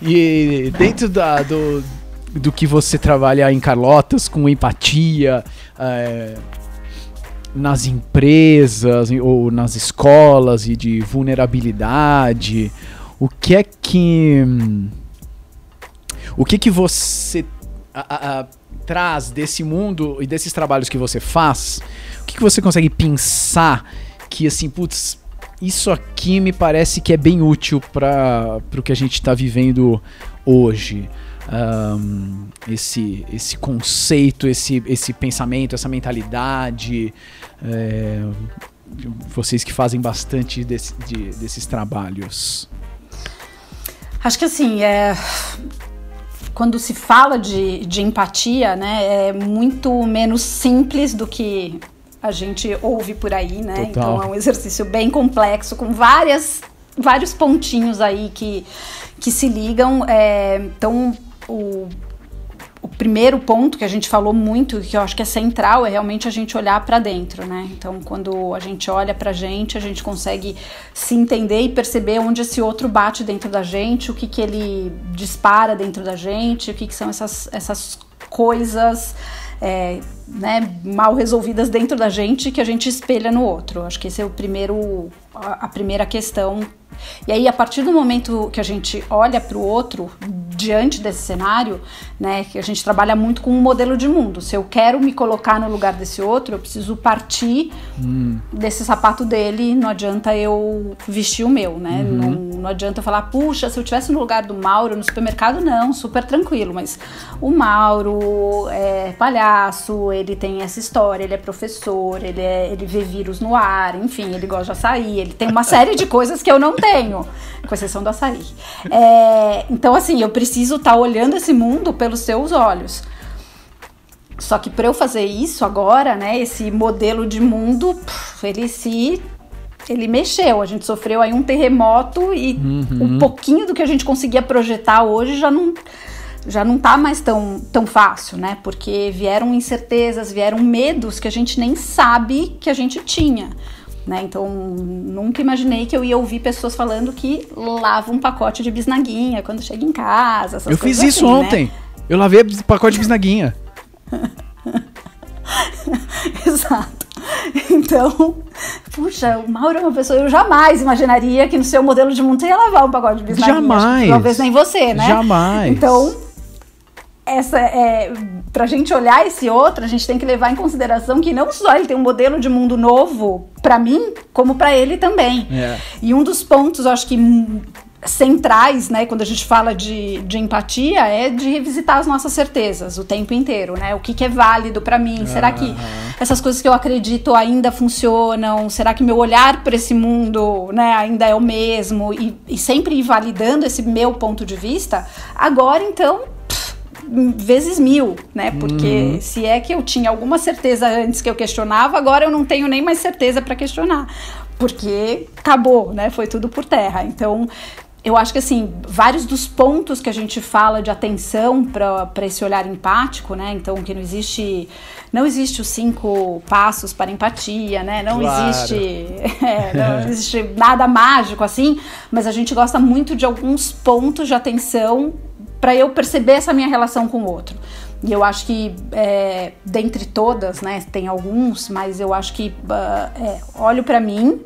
E dentro da, do, do que você trabalha em Carlotas, com empatia, é, nas empresas ou nas escolas e de vulnerabilidade, o que é que. O que que você a- a- traz desse mundo e desses trabalhos que você faz? O que, que você consegue pensar que assim, putz, isso aqui me parece que é bem útil para o que a gente está vivendo hoje. Ahn, esse, esse conceito, esse, esse pensamento, essa mentalidade. é, vocês que fazem bastante desse- de- desses trabalhos. Acho que assim, é, quando se fala de, de empatia, né, é muito menos simples do que a gente ouve por aí, né? Total. Então é um exercício bem complexo, com várias, vários pontinhos aí que, que se ligam. é, então, o, o primeiro ponto que a gente falou muito, que eu acho que é central, é realmente a gente olhar para dentro, né? Então, quando a gente olha pra gente, a gente consegue se entender e perceber onde esse outro bate dentro da gente, o que, que ele dispara dentro da gente, o que, que são essas, essas coisas é, né, mal resolvidas dentro da gente que a gente espelha no outro. Acho que esse é o primeiro, a, a primeira questão. E aí, a partir do momento que a gente olha para o outro, diante desse cenário, né, que a gente trabalha muito com um modelo de mundo. Se eu quero me colocar no lugar desse outro, eu preciso partir desse sapato dele, não adianta eu vestir o meu, né? Não, não adianta eu falar, puxa, se eu tivesse no lugar do Mauro no supermercado, não, super tranquilo, mas o Mauro é palhaço, ele tem essa história, ele é professor, ele, é, ele vê vírus no ar, enfim, ele gosta de açaí, ele tem uma série de coisas que eu não tenho, com exceção do açaí. É, então, assim, eu preciso estar olhando esse mundo pelos seus olhos. Só que para eu fazer isso agora, né, esse modelo de mundo, puf, ele se ele mexeu. A gente sofreu aí um terremoto e um pouquinho do que a gente conseguia projetar hoje já não já não tá mais tão, tão fácil, né? Porque vieram incertezas, vieram medos que a gente nem sabe que a gente tinha. Né? Então, nunca imaginei que eu ia ouvir pessoas falando que lava um pacote de bisnaguinha quando chega em casa. essas Eu fiz isso assim, né? ontem. Eu lavei pacote de bisnaguinha. Exato. Então, puxa, o Mauro é uma pessoa. Eu jamais imaginaria que no seu modelo de mundo você ia lavar um pacote de bisnaguinha. Jamais. Talvez nem você, né? Jamais. Então, essa é. Pra gente olhar esse outro, a gente tem que levar em consideração que não só ele tem um modelo de mundo novo pra mim, como pra ele também. É. E um dos pontos, acho que hum, centrais, né, quando a gente fala de, de empatia, é de revisitar as nossas certezas o tempo inteiro, né? O que, que é válido pra mim? Será que essas coisas que eu acredito ainda funcionam? Será que meu olhar para esse mundo, né, ainda é o mesmo? E, e sempre ir validando esse meu ponto de vista. Agora, então, vezes mil, né? Porque uhum. se é que eu tinha alguma certeza antes que eu questionava, agora eu não tenho nem mais certeza para questionar, porque acabou, né? Foi tudo por terra. Então, eu acho que assim, vários dos pontos que a gente fala de atenção para esse olhar empático, né? Então, que não existe não existe os cinco passos para empatia, né? Não claro. existe é, não existe nada mágico assim, mas a gente gosta muito de alguns pontos de atenção para eu perceber essa minha relação com o outro. E eu acho que, é, dentre todas, né, tem alguns, mas eu acho que uh, é, olho para mim,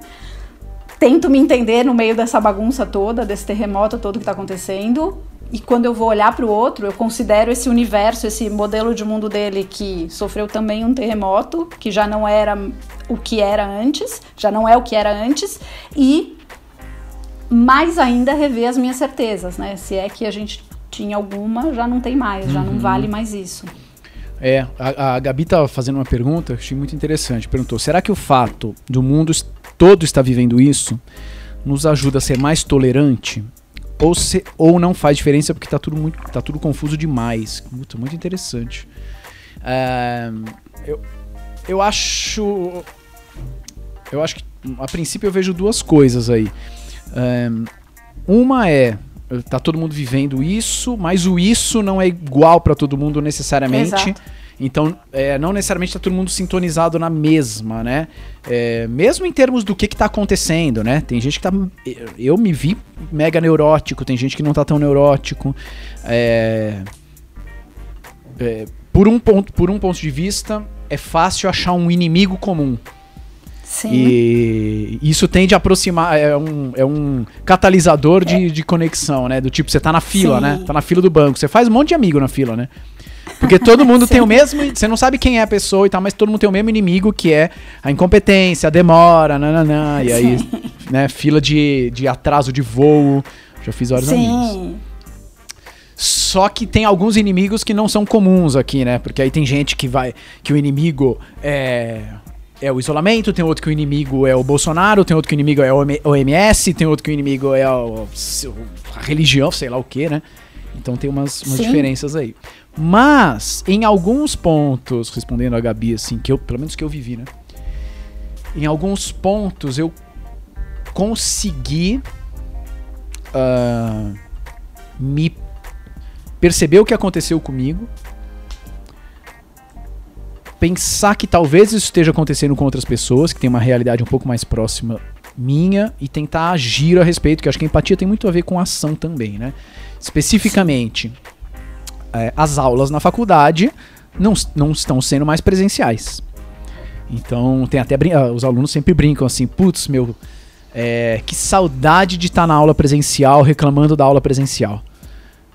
tento me entender no meio dessa bagunça toda, desse terremoto todo que está acontecendo. E quando eu vou olhar para o outro, eu considero esse universo, esse modelo de mundo dele que sofreu também um terremoto, que já não era o que era antes, já não é o que era antes, e mais ainda rever as minhas certezas, né? Se é que a gente tinha alguma, já não tem mais, já não uhum. vale mais isso. É, a, a Gabi estava fazendo uma pergunta, achei muito interessante. Perguntou: será que o fato do mundo todo estar vivendo isso nos ajuda a ser mais tolerante? Ou, se, ou não faz diferença porque está tudo, muito, tá tudo confuso demais? Muito, muito interessante. É, eu, eu acho. Eu acho que a princípio eu vejo duas coisas aí. É, uma é tá todo mundo vivendo isso, mas o isso não é igual para todo mundo necessariamente. Exato. Então, é, não necessariamente está todo mundo sintonizado na mesma, né? É, mesmo em termos do que, está acontecendo, né? Tem gente que tá. Eu me vi mega neurótico, tem gente que não tá tão neurótico. É, é, por, um ponto, por um ponto de vista, é fácil achar um inimigo comum. Sim. E isso tende a aproximar, é um, é um catalisador de, é. de conexão, né? Do tipo, você tá na fila, Sim. né? Tá na fila do banco. Você faz um monte de amigo na fila, né? Porque todo mundo tem o mesmo. Você não sabe quem é a pessoa e tal, mas todo mundo tem o mesmo inimigo que é a incompetência, a demora, nananã. E aí, Sim. né, fila de, de atraso de voo. Já fiz vários Sim. amigos. Só que tem alguns inimigos que não são comuns aqui, né? Porque aí tem gente que vai. que o inimigo é é o isolamento, tem outro que o inimigo é o Bolsonaro, tem outro que o inimigo é o OMS, tem outro que o inimigo é a, a religião, sei lá o que, né? Então tem umas, umas diferenças aí. Mas, em alguns pontos, respondendo a Gabi, assim, que eu, pelo menos que eu vivi, né? Em alguns pontos eu consegui uh, me perceber o que aconteceu comigo pensar que talvez isso esteja acontecendo com outras pessoas, que tem uma realidade um pouco mais próxima minha, e tentar agir a respeito, que acho que a empatia tem muito a ver com ação também, né? Especificamente, é, as aulas na faculdade não, não estão sendo mais presenciais. Então, tem até ah, os alunos sempre brincam assim, putz, meu, é, que saudade de estar na aula presencial reclamando da aula presencial.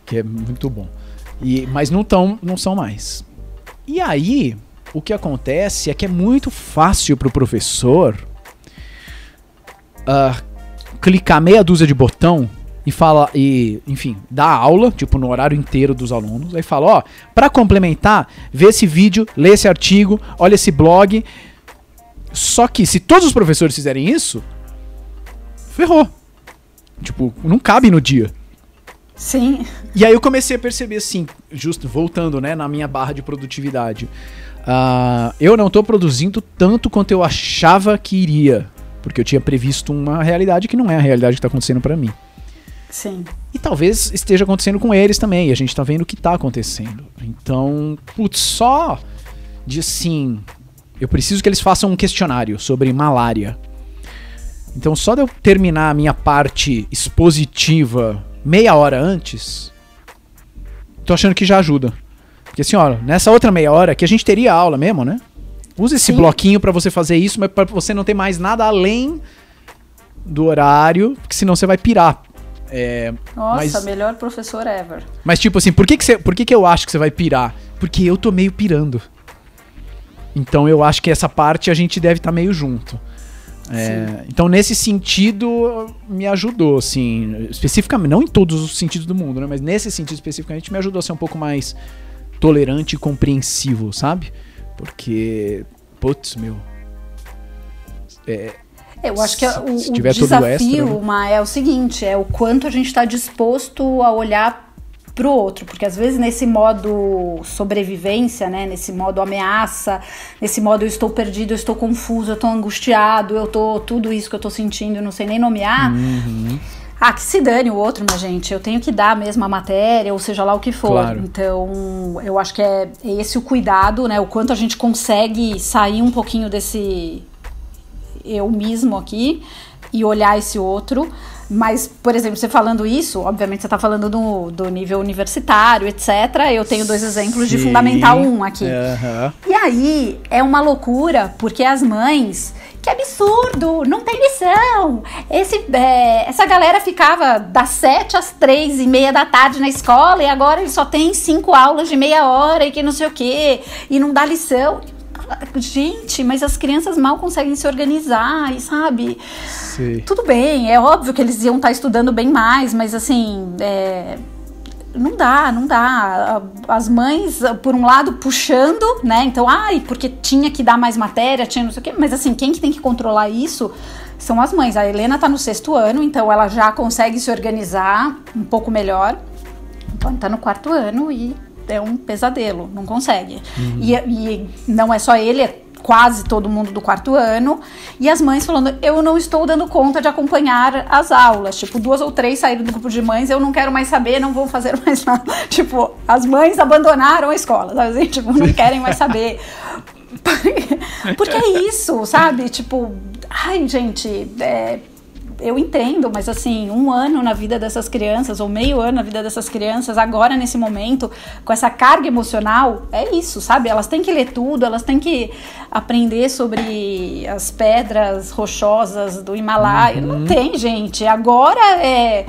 Que é muito bom. E, mas não, tão, não são mais. E aí, o que acontece é que é muito fácil para o professor uh, clicar meia dúzia de botão e fala e, enfim, dar aula, tipo no horário inteiro dos alunos, aí fala, ó, para complementar, vê esse vídeo, lê esse artigo, olha esse blog. Só que se todos os professores fizerem isso, ferrou. Tipo, não cabe no dia. Sim. E aí eu comecei a perceber assim, justo voltando, né, na minha barra de produtividade. Uh, eu não estou produzindo tanto quanto eu achava que iria, porque eu tinha previsto uma realidade que não é a realidade que está acontecendo para mim. Sim. E talvez esteja acontecendo com eles também, e a gente está vendo o que está acontecendo. Então, putz, só de assim, eu preciso que eles façam um questionário sobre malária. Então, só de eu terminar a minha parte expositiva meia hora antes, tô achando que já ajuda. Porque assim, ó, nessa outra meia hora que a gente teria aula mesmo, né? Usa esse Sim. bloquinho para você fazer isso, mas para você não ter mais nada além do horário, porque senão você vai pirar. É, Nossa, mas, melhor professor ever. Mas tipo assim, por que que, você, por que que eu acho que você vai pirar? Porque eu tô meio pirando. Então eu acho que essa parte a gente deve estar tá meio junto. É, então, nesse sentido, me ajudou, assim, especificamente, não em todos os sentidos do mundo, né? Mas nesse sentido especificamente, me ajudou a ser um pouco mais tolerante e compreensivo, sabe? Porque, putz, meu. É, eu acho que é o, o desafio, extra, né? é o seguinte, é o quanto a gente está disposto a olhar pro outro, porque às vezes nesse modo sobrevivência, né, nesse modo ameaça, nesse modo eu estou perdido, eu estou confuso, eu estou angustiado, eu tô tudo isso que eu tô sentindo, eu não sei nem nomear. Uhum. Ah, que se dane o outro, minha gente. Eu tenho que dar mesmo a matéria, ou seja lá o que for. Claro. Então, eu acho que é esse o cuidado, né? O quanto a gente consegue sair um pouquinho desse eu mesmo aqui e olhar esse outro. Mas, por exemplo, você falando isso, obviamente você está falando do, do nível universitário, etc. Eu tenho dois exemplos de Sim. Fundamental 1 aqui. Aham. E aí é uma loucura, porque as mães. Que absurdo! Não tem lição! Esse, é, essa galera ficava das sete às três e meia da tarde na escola e agora ele só tem cinco aulas de meia hora e que não sei o quê, e não dá lição. Gente, mas as crianças mal conseguem se organizar e sabe? Sei. Tudo bem, é óbvio que eles iam estar estudando bem mais, mas assim, é, não dá, não dá. As mães, por um lado, puxando, né? Então, ai, porque tinha que dar mais matéria, tinha não sei o quê, mas assim, quem que tem que controlar isso são as mães. A Helena tá no sexto ano, então ela já consegue se organizar um pouco melhor. Então, tá no quarto ano e é um pesadelo, não consegue. E, e não é só ele, é quase todo mundo do quarto ano, e as mães falando: eu não estou dando conta de acompanhar as aulas. Tipo, duas ou três saíram do grupo de mães, eu não quero mais saber, não vou fazer mais nada. Tipo, as mães abandonaram a escola, sabe? assim? Tipo, não querem mais saber. Porque é isso, sabe? Tipo, ai, gente, é, eu entendo, mas assim, um ano na vida dessas crianças, ou meio ano na vida dessas crianças, agora nesse momento, com essa carga emocional, é isso, sabe? Elas têm que ler tudo, elas têm que aprender sobre as pedras rochosas do Himalaia. Não tem, gente. Agora é.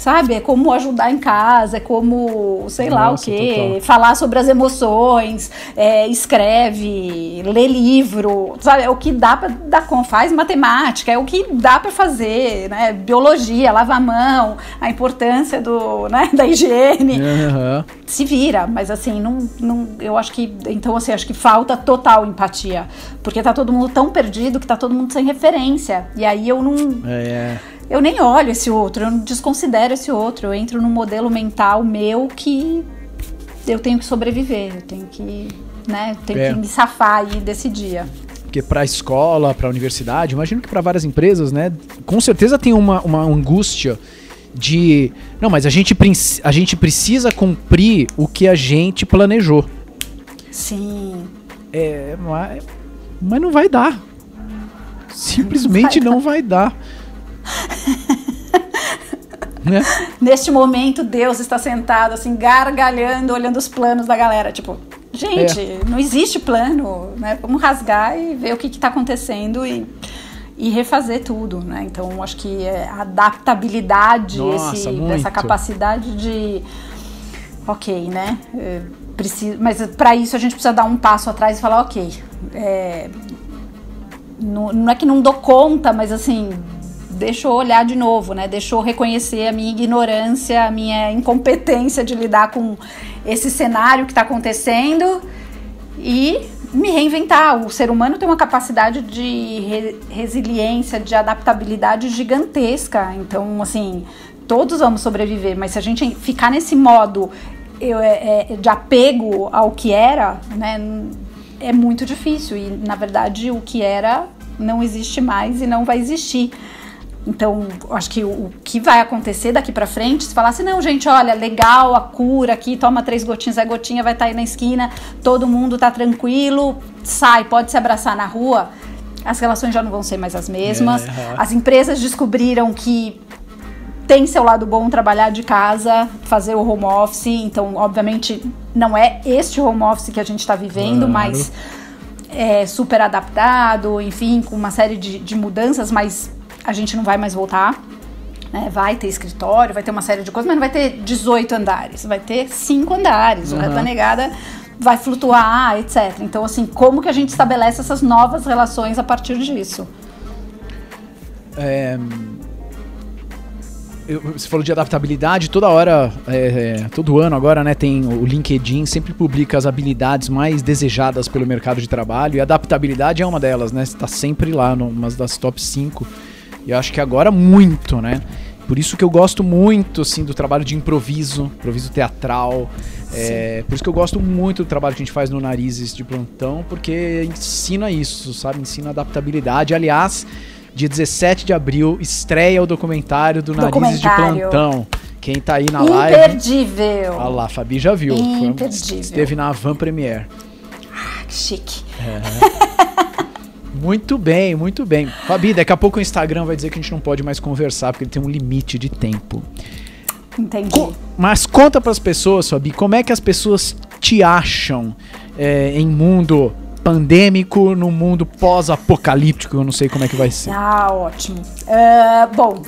Sabe, é como ajudar em casa, é como, sei lá o Nossa, quê, total. falar sobre as emoções, é, escreve, lê livro, sabe? É o que dá pra dar com, faz matemática, é o que dá pra fazer, né? Biologia, lava a mão, a importância do, né, da higiene. Aham. Se vira, mas assim, não, não, eu acho que, então assim, acho que falta total empatia, porque tá todo mundo tão perdido que tá todo mundo sem referência. E aí eu não, É. eu nem olho esse outro, eu não desconsidero esse outro, eu entro num modelo mental meu que eu tenho que sobreviver, eu tenho que, né, tenho É. que me safar aí desse dia. Porque para a escola, para a universidade, imagino que para várias empresas, né? Com certeza tem uma, uma angústia de. Não, mas a gente, a gente precisa cumprir o que a gente planejou. Sim. É, mas, mas não vai dar. Simplesmente não vai dar. Né? Neste momento, Deus está sentado, assim, gargalhando, olhando os planos da galera. Tipo, gente, É. não existe plano, né? Vamos rasgar e ver o que está acontecendo e, e refazer tudo, né? Então, acho que é a adaptabilidade, Nossa, esse, essa capacidade de. Ok, né? É, preciso, mas para isso a gente precisa dar um passo atrás e falar, ok. é, não, não é que não dou conta, mas assim, deixa eu olhar de novo, né? Deixa eu reconhecer a minha ignorância, a minha incompetência de lidar com esse cenário que está acontecendo e me reinventar. O ser humano tem uma capacidade de re- resiliência, de adaptabilidade gigantesca. Então, assim, todos vamos sobreviver, mas se a gente ficar nesse modo eu, é, é, de apego ao que era, né? é muito difícil e na verdade o que era não existe mais e não vai existir. Então, acho que o, que vai acontecer daqui pra frente, se falar assim, não, gente, olha, legal a cura aqui, toma três gotinhas, a gotinha vai estar aí na esquina, todo mundo tá tranquilo, sai, pode se abraçar na rua, as relações já não vão ser mais as mesmas. É, aham. As empresas descobriram que tem seu lado bom trabalhar de casa, fazer o home office. Então, obviamente, não é este home office que a gente está vivendo, Claro. mas é super adaptado, enfim, com uma série de, de mudanças, mas a gente não vai mais voltar. né? Vai ter escritório, vai ter uma série de coisas, mas não vai ter 18 andares, vai ter 5 andares. O resto da negada vai flutuar, etc. Então, assim, como que a gente estabelece essas novas relações a partir disso? É, eu- você falou de adaptabilidade, toda hora, é, é, todo ano agora, né, tem o LinkedIn, sempre publica as habilidades mais desejadas pelo mercado de trabalho, e adaptabilidade é uma delas, né, está sempre lá, numa das top 5, e eu acho que agora muito, né, Por isso que eu gosto muito, assim, do trabalho de improviso, improviso teatral. É, por isso que eu gosto muito do trabalho que a gente faz no Narizes de Plantão, porque ensina isso, sabe? Ensina adaptabilidade. Aliás, dia 17 de abril, estreia o documentário do Narizes de. Plantão. Quem tá aí na live. Imperdível. Olha lá, a Fabi já viu. Foi- Imperdível. esteve na Van Premiere. Ah, que chique. Muito bem, muito bem. Fabi, daqui a pouco o Instagram vai dizer que a gente não pode mais conversar, porque ele tem um limite de tempo. Entendi. Co- Mas conta pras pessoas, Fabi, como é que as pessoas te acham é, em mundo pandêmico, no mundo pós-apocalíptico, eu não sei como é que vai ser. Ah, ótimo. Ah, bom,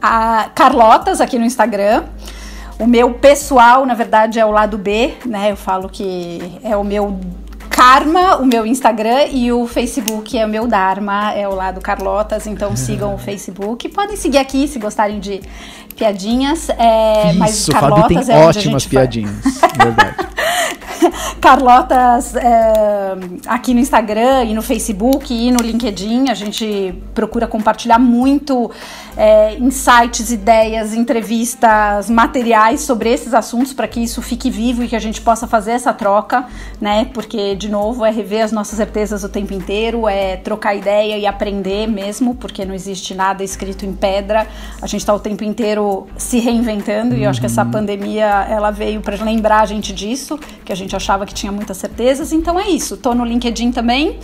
a Carlotas aqui no Instagram. O meu pessoal, na verdade, é o lado B, né? Eu falo que é o meu Karma, o meu Instagram, e o Facebook é o meu Dharma, é o lado Carlotas. Então sigam o Facebook. Podem seguir aqui se gostarem de piadinhas. É, mas Isso, tem Carlotas é onde a ótimas piadinhas. Verdade. Carlotas é, aqui no Instagram e no Facebook e no LinkedIn. A gente procura compartilhar muito é, insights, ideias, entrevistas, materiais sobre esses assuntos para que isso fique vivo e que a gente possa fazer essa troca, né? Porque, de novo, é rever as nossas certezas o tempo inteiro, é trocar ideia e aprender mesmo, porque não existe nada escrito em pedra. A gente está o tempo inteiro se reinventando e eu acho que essa pandemia ela veio para lembrar a gente disso, que a gente achava que tinha muitas certezas. Então é isso. Tô no LinkedIn também.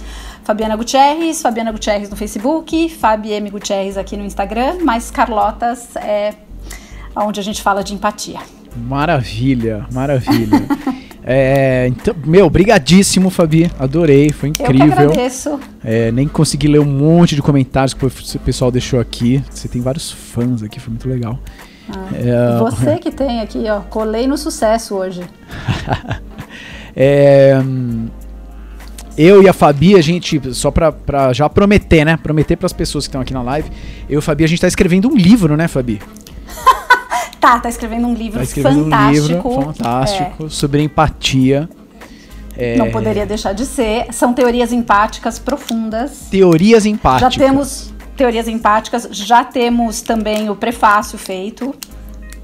Fabiana Gutierrez, Fabiana Gutierrez no Facebook, Fabi M. Gutierrez aqui no Instagram, mas Carlotas é onde a gente fala de empatia. Maravilha, maravilha. É, então, meu, brigadíssimo, Fabi. Adorei, foi Eu que incrível. agradeço. É, nem consegui ler um monte de comentários que o pessoal deixou aqui. Você tem vários fãs aqui, foi muito legal. É, Você que tem aqui, ó, colei no sucesso hoje. É, eu e a Fabi, a gente, só pra, pra já prometer, né? Prometer pras pessoas que estão aqui na live, eu e a Fabi, a gente tá escrevendo um livro, né, Fabi? Tá, tá escrevendo um livro Tá escrevendo fantástico. um livro fantástico sobre empatia. É, Não poderia deixar de ser. São teorias empáticas profundas. Teorias Já empáticas. temos teorias empáticas, já temos também o prefácio feito.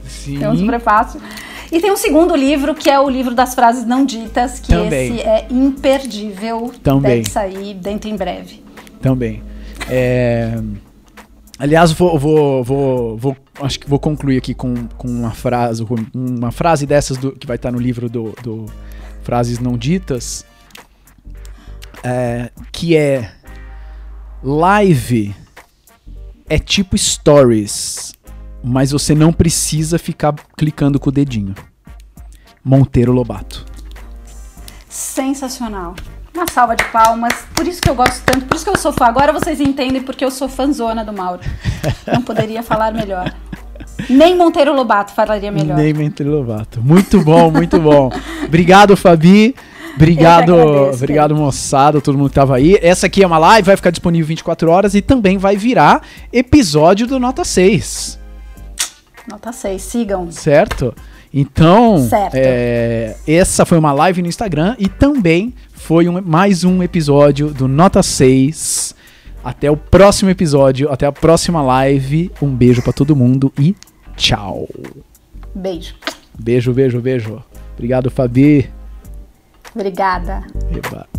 Sim. Temos o prefácio. E tem um segundo livro, que é o livro das frases não ditas, que Também. esse é imperdível. Também. Deve sair dentro em breve. Também. É, Aliás, vou, vou, vou, vou- acho que vou concluir aqui com, com uma frase, uma frase dessas do- que vai estar no livro do, do Frases Não Ditas, é, que é live é tipo stories, mas você não precisa ficar clicando com o dedinho. Monteiro Lobato. Sensacional. Uma salva de palmas. Por isso que eu gosto tanto, por isso que eu sou fã. Agora vocês entendem porque eu sou fãzona do Mauro. Não poderia falar melhor. Nem Monteiro Lobato falaria melhor. Nem Monteiro Lobato. Muito bom, muito bom. Obrigado, Fabi. Obrigado, agradeço, obrigado, moçada, todo mundo que tava aí. Essa aqui é uma live, vai ficar disponível 24 horas e também vai virar episódio do Nota 6, Nota 6, sigam. certo? Então, Certo. é, essa foi uma live no Instagram e também foi um- mais um episódio do Nota 6. Até o próximo episódio, até a próxima live. Um beijo pra todo mundo e tchau. Beijo. Beijo, beijo, beijo. Obrigado, Fabi. Obrigada. Eba.